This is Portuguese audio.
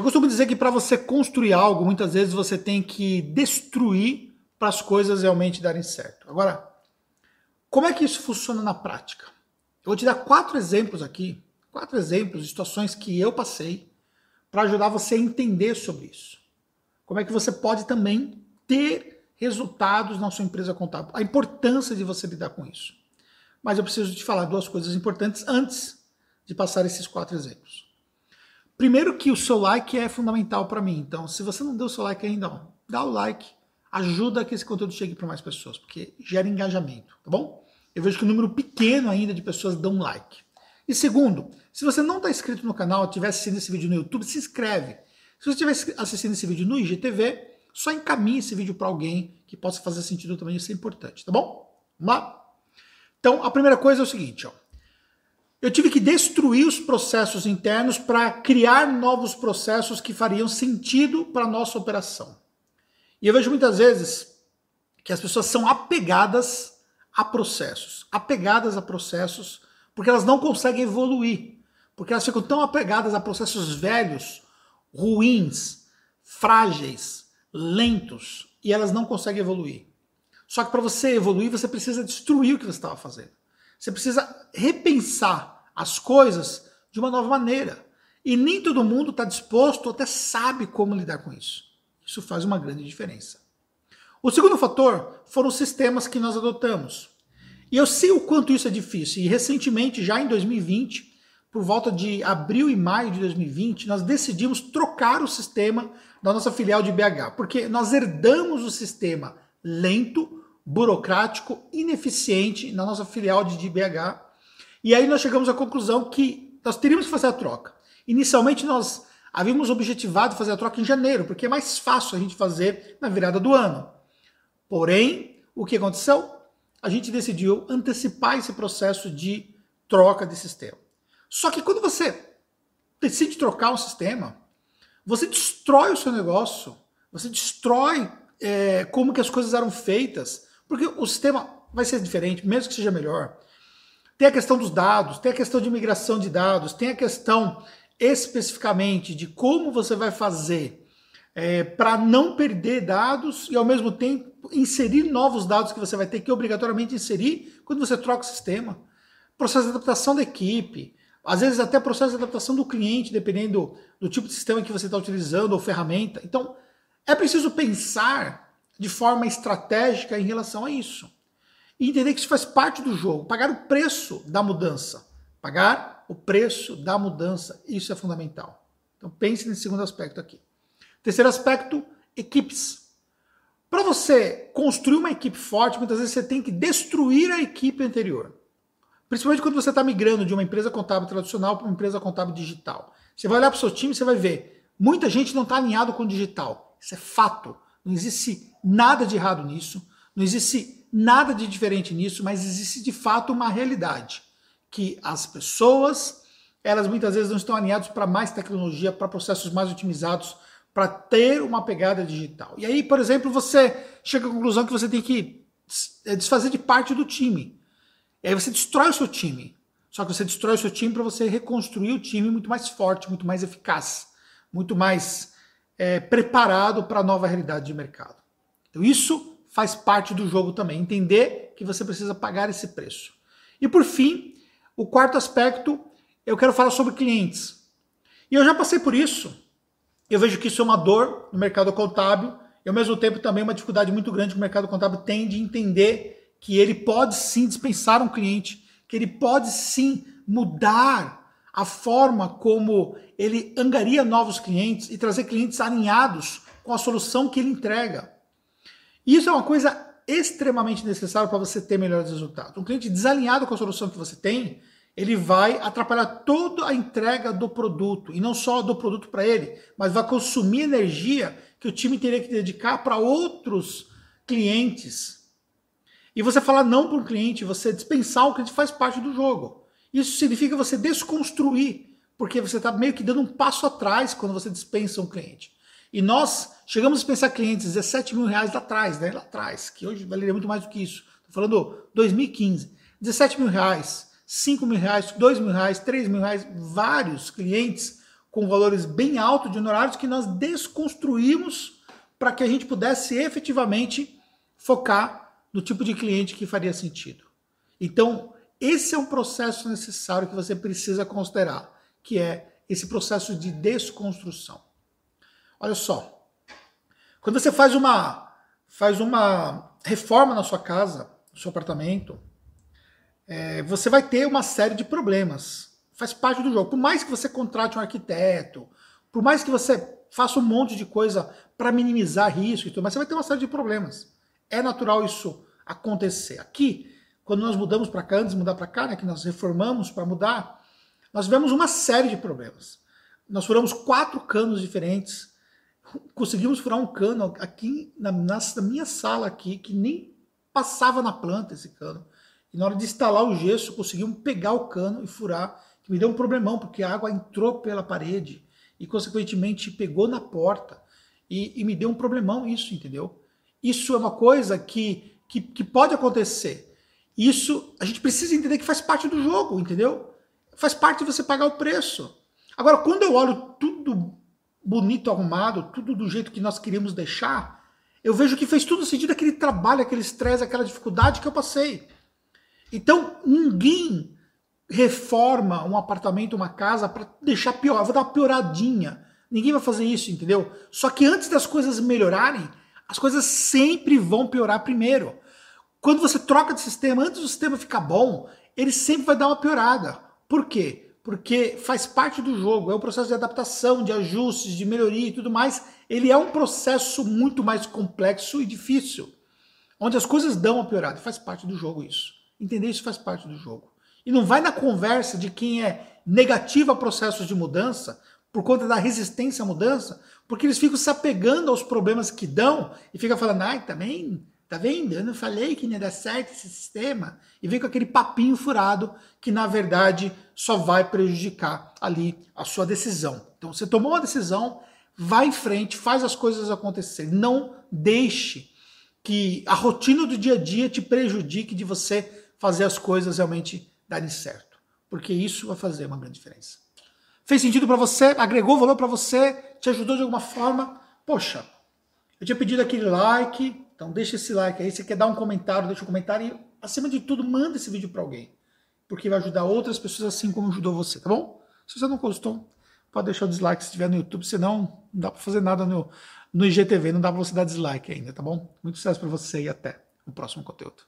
Eu costumo dizer que para você construir algo, muitas vezes você tem que destruir para as coisas realmente darem certo. Agora, como é que isso funciona na prática? Eu vou te dar quatro exemplos aqui, quatro exemplos de situações que eu passei para ajudar você a entender sobre isso. Como é que você pode também ter resultados na sua empresa contábil, a importância de você lidar com isso. Mas eu preciso te falar duas coisas importantes antes de passar esses quatro exemplos. Primeiro que o seu like é fundamental para mim. Então, se você não deu o seu like ainda, ó, dá o like, ajuda que esse conteúdo chegue para mais pessoas, porque gera engajamento, tá bom? Eu vejo que um número pequeno ainda de pessoas dão like. E segundo, se você não está inscrito no canal, estiver assistindo esse vídeo no YouTube, se inscreve. Se você estiver assistindo esse vídeo no IGTV, só encaminhe esse vídeo para alguém que possa fazer sentido também, isso é importante, tá bom? Vamos lá? Então, a primeira coisa é o seguinte, ó. Eu tive que destruir os processos internos para criar novos processos que fariam sentido para a nossa operação. E eu vejo muitas vezes que as pessoas são apegadas a processos, apegadas a processos, porque elas não conseguem evoluir, porque elas ficam tão apegadas a processos velhos, ruins, frágeis, lentos, e elas não conseguem evoluir. Só que para você evoluir, você precisa destruir o que você estava fazendo. Você precisa repensar as coisas de uma nova maneira. E nem todo mundo está disposto, até sabe como lidar com isso. Isso faz uma grande diferença. O segundo fator foram os sistemas que nós adotamos. E eu sei o quanto isso é difícil. E recentemente, já em 2020, por volta de abril e maio de 2020, nós decidimos trocar o sistema da nossa filial de BH, porque nós herdamos o sistema lento, burocrático, ineficiente na nossa filial de BH. E aí nós chegamos à conclusão que nós teríamos que fazer a troca. Inicialmente nós havíamos objetivado fazer a troca em janeiro, porque é mais fácil a gente fazer na virada do ano. Porém, o que aconteceu? A gente decidiu antecipar esse processo de troca de sistema. Só que quando você decide trocar um sistema, você destrói o seu negócio, você destrói é, como que as coisas eram feitas, porque o sistema vai ser diferente, mesmo que seja melhor. Tem a questão dos dados, tem a questão de migração de dados, tem a questão especificamente de como você vai fazer é, para não perder dados e ao mesmo tempo inserir novos dados que você vai ter que obrigatoriamente inserir quando você troca o sistema. Processo de adaptação da equipe, às vezes até processo de adaptação do cliente, dependendo do tipo de sistema que você está utilizando ou ferramenta. Então, é preciso pensar de forma estratégica em relação a isso. E entender que isso faz parte do jogo. Pagar o preço da mudança. Pagar o preço da mudança. Isso é fundamental. Então pense nesse segundo aspecto aqui. Terceiro aspecto, equipes. Para você construir uma equipe forte, muitas vezes você tem que destruir a equipe anterior. Principalmente quando você está migrando de uma empresa contábil tradicional para uma empresa contábil digital. Você vai olhar para o seu time e você vai ver, muita gente não está alinhado com o digital. Isso é fato. Não existe nada de errado nisso, não existe nada de diferente nisso, mas existe de fato uma realidade que as pessoas, elas muitas vezes não estão alinhadas para mais tecnologia, para processos mais otimizados, para ter uma pegada digital. E aí, por exemplo, você chega à conclusão que você tem que é, desfazer de parte do time. E aí você destrói o seu time. Só que você destrói o seu time para você reconstruir o time muito mais forte, muito mais eficaz, muito mais é, preparado para a nova realidade de mercado. Então isso faz parte do jogo também, entender que você precisa pagar esse preço. E por fim, o quarto aspecto, eu quero falar sobre clientes. E eu já passei por isso. Eu vejo que isso é uma dor no mercado contábil e ao mesmo tempo também uma dificuldade muito grande que o mercado contábil tem de entender que ele pode sim dispensar um cliente, que ele pode sim mudar a forma como ele angaria novos clientes e trazer clientes alinhados com a solução que ele entrega. Isso é uma coisa extremamente necessária para você ter melhores resultados. Um cliente desalinhado com a solução que você tem, ele vai atrapalhar toda a entrega do produto, e não só do produto para ele, mas vai consumir energia que o time teria que dedicar para outros clientes. E você falar não para um cliente, você dispensar o cliente faz parte do jogo. Isso significa você desconstruir, porque você está meio que dando um passo atrás quando você dispensa um cliente. E nós chegamos a dispensar clientes 17 mil reais lá atrás, né? Lá atrás, que hoje valeria muito mais do que isso. Estou falando 2015. 17 mil reais, 5 mil reais, 2 mil reais, 3 mil reais, vários clientes com valores bem altos de honorários que nós desconstruímos para que a gente pudesse efetivamente focar no tipo de cliente que faria sentido. Então, esse é um processo necessário que você precisa considerar, que é esse processo de desconstrução. Olha só, quando você faz uma faz uma reforma na sua casa, no seu apartamento, é, você vai ter uma série de problemas. Faz parte do jogo. Por mais que você contrate um arquiteto, por mais que você faça um monte de coisa para minimizar risco e tudo, mas você vai ter uma série de problemas. É natural isso acontecer. Aqui, quando nós mudamos para cá, antes de mudar para cá, né, que nós reformamos para mudar, nós tivemos uma série de problemas. Nós furamos quatro canos diferentes, conseguimos furar um cano aqui na, na, na minha sala aqui, que nem passava na planta esse cano. E na hora de instalar o gesso, conseguimos pegar o cano e furar, que me deu um problemão, porque a água entrou pela parede e, consequentemente, pegou na porta. E, e me deu um problemão isso, entendeu? Isso é uma coisa que, que, que pode acontecer. Isso a gente precisa entender que faz parte do jogo, entendeu? Faz parte de você pagar o preço. Agora, quando eu olho tudo bonito, arrumado, tudo do jeito que nós queríamos deixar, eu vejo que fez tudo sentido aquele trabalho, aquele estresse, aquela dificuldade que eu passei. Então, ninguém reforma um apartamento, uma casa para deixar pior, vou dar uma pioradinha. Ninguém vai fazer isso, entendeu? Só que antes das coisas melhorarem, as coisas sempre vão piorar primeiro. Quando você troca de sistema, antes do sistema ficar bom, ele sempre vai dar uma piorada. Por quê? Porque faz parte do jogo, é um processo de adaptação, de ajustes, de melhoria e tudo mais. Ele é um processo muito mais complexo e difícil, onde as coisas dão uma piorada. Faz parte do jogo isso. Entender isso faz parte do jogo. E não vai na conversa de quem é negativo a processos de mudança, por conta da resistência à mudança, porque eles ficam se apegando aos problemas que dão e ficam falando, ai, também Tá vendo? Eu não falei que ia dar certo esse sistema. E vem com aquele papinho furado que, na verdade, só vai prejudicar ali a sua decisão. Então, você tomou uma decisão, vai em frente, faz as coisas acontecerem. Não deixe que a rotina do dia a dia te prejudique de você fazer as coisas realmente darem certo. Porque isso vai fazer uma grande diferença. Fez sentido para você? Agregou valor para você? Te ajudou de alguma forma? Poxa, eu tinha pedido aquele like, então deixa esse like aí. Se quer dar um comentário, deixa um comentário e, acima de tudo, manda esse vídeo para alguém. Porque vai ajudar outras pessoas assim como ajudou você, tá bom? Se você não gostou, pode deixar o dislike se estiver no YouTube, senão não dá para fazer nada no, no IGTV, não dá para você dar dislike ainda, tá bom? Muito sucesso para você e até o próximo conteúdo.